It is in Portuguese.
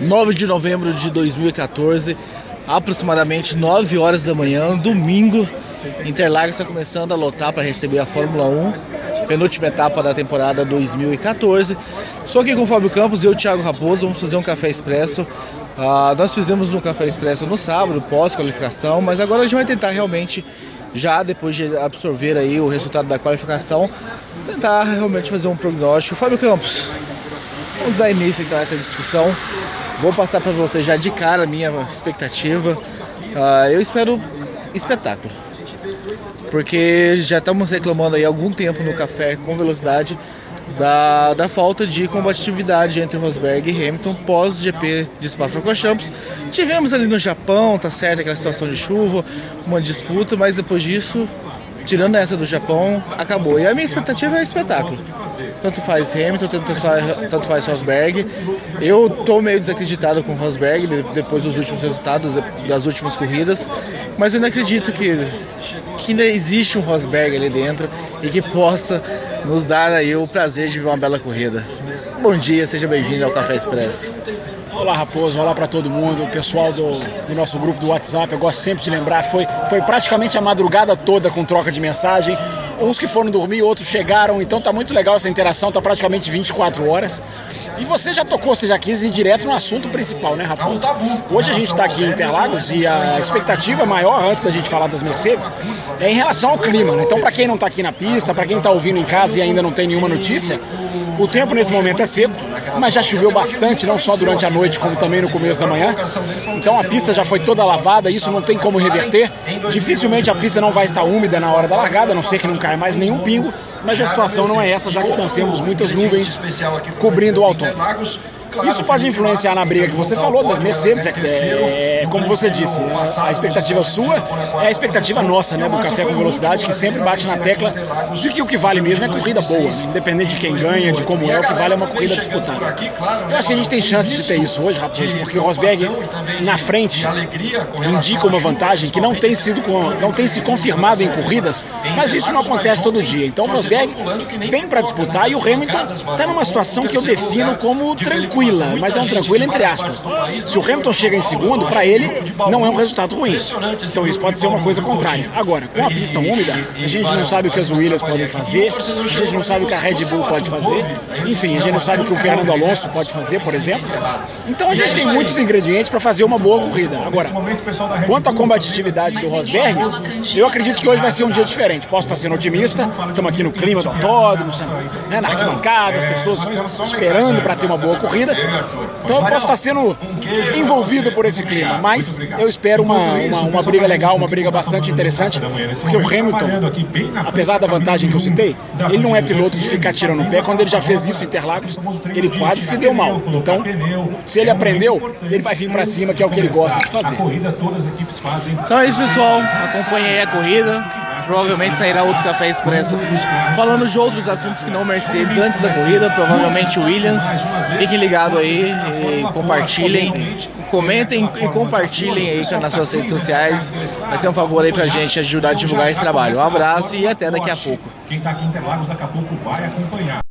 9 de novembro de 2014, aproximadamente 9 horas da manhã, domingo. Interlagos está começando a lotar para receber a Fórmula 1, penúltima etapa da temporada 2014. Estou aqui com o Fábio Campos e eu, Thiago Raposo, vamos fazer um café expresso. Uh, nós fizemos um café expresso no sábado, pós-qualificação, mas agora a gente vai tentar realmente, já depois de absorver aí o resultado da qualificação, tentar realmente fazer um prognóstico. Fábio Campos, vamos dar início então a essa discussão. Vou passar para você já de cara a minha expectativa. Uh, eu espero espetáculo. Porque já estamos reclamando aí algum tempo no café com velocidade da, da falta de combatividade entre Rosberg e Hamilton pós GP de Spa-Francorchamps. Tivemos ali no Japão, tá certo, aquela situação de chuva, uma disputa, mas depois disso, tirando essa do Japão, acabou. E a minha expectativa é espetáculo. Tanto faz Hamilton, tanto faz, tanto faz Rosberg. Eu tô meio desacreditado com Rosberg depois dos últimos resultados, das últimas corridas, mas eu não acredito que, que ainda existe um Rosberg ali dentro e que possa nos dar aí o prazer de ver uma bela corrida. Bom dia, seja bem-vindo ao Café Expresso. Olá Raposo, olá para todo mundo, o pessoal do, do, nosso grupo do WhatsApp, eu gosto sempre de lembrar, foi, foi praticamente a madrugada toda com troca de mensagem, uns que foram dormir, outros chegaram, então tá muito legal essa interação, tá praticamente 24 horas. E você já tocou, você já quis ir direto no assunto principal, né, Raposo? Hoje a gente está aqui em Interlagos e a expectativa maior, antes da gente falar das Mercedes, é em relação ao clima, né? Então, para quem não tá aqui na pista, para quem tá ouvindo em casa e ainda não tem nenhuma notícia, o tempo nesse momento é seco, mas já choveu bastante, não só durante a noite, como também no começo da manhã. Então a pista já foi toda lavada, isso não tem como reverter. Dificilmente a pista não vai estar úmida na hora da largada, a não ser que não caia mais nenhum pingo. Mas a situação não é essa, já que nós temos muitas nuvens cobrindo o outono. Isso pode influenciar na briga que você falou das Mercedes, é, é, como você disse, né? a expectativa sua é a expectativa nossa, né, do Café com Velocidade, que sempre bate na tecla de que o que vale mesmo é corrida boa, independente de quem ganha, de como é, o que vale é uma corrida disputada. Eu acho que a gente tem chance de ter isso hoje, Raposo, porque o Rosberg na frente indica uma vantagem que não tem sido não tem se confirmado em corridas, mas isso não acontece todo dia. Então o Rosberg vem para disputar e o Hamilton está numa situação que eu defino como tranquila tranquila, mas é um tranquilo entre aspas. Se o Hamilton chega em segundo, para ele não é um resultado ruim. Então isso pode ser uma coisa contrária. Agora, com a pista úmida, a gente não sabe o que as Williams podem fazer, a gente não sabe o que a Red Bull pode fazer, enfim, a gente não sabe o que o Fernando Alonso pode fazer, por exemplo. Então a gente tem muitos ingredientes para fazer uma boa corrida. Agora, quanto à combatividade do Rosberg, eu acredito que hoje vai ser um dia diferente. Posso estar sendo otimista, estamos aqui no clima do autódromo, né, na arquibancada, as pessoas esperando para ter uma boa corrida. Então eu posso estar sendo envolvido por esse clima, mas eu espero uma, uma, uma briga legal, uma briga bastante interessante, porque o Hamilton, apesar da vantagem que eu citei, ele não é piloto de ficar tirando o pé. Quando ele já fez isso em Interlagos, ele quase se deu mal. Então, se ele aprendeu, ele vai vir para cima, que é o que ele gosta de fazer. Então é isso, pessoal. Acompanhei a corrida provavelmente sairá outro café expresso falando de outros assuntos que não Mercedes antes da corrida, provavelmente Williams. Fiquem ligados aí e compartilhem, comentem e compartilhem aí nas suas redes sociais. Vai ser um favor aí pra gente ajudar a divulgar esse trabalho. Um abraço e até daqui a pouco. Quem tá aqui em Interlagos daqui a pouco vai acompanhar.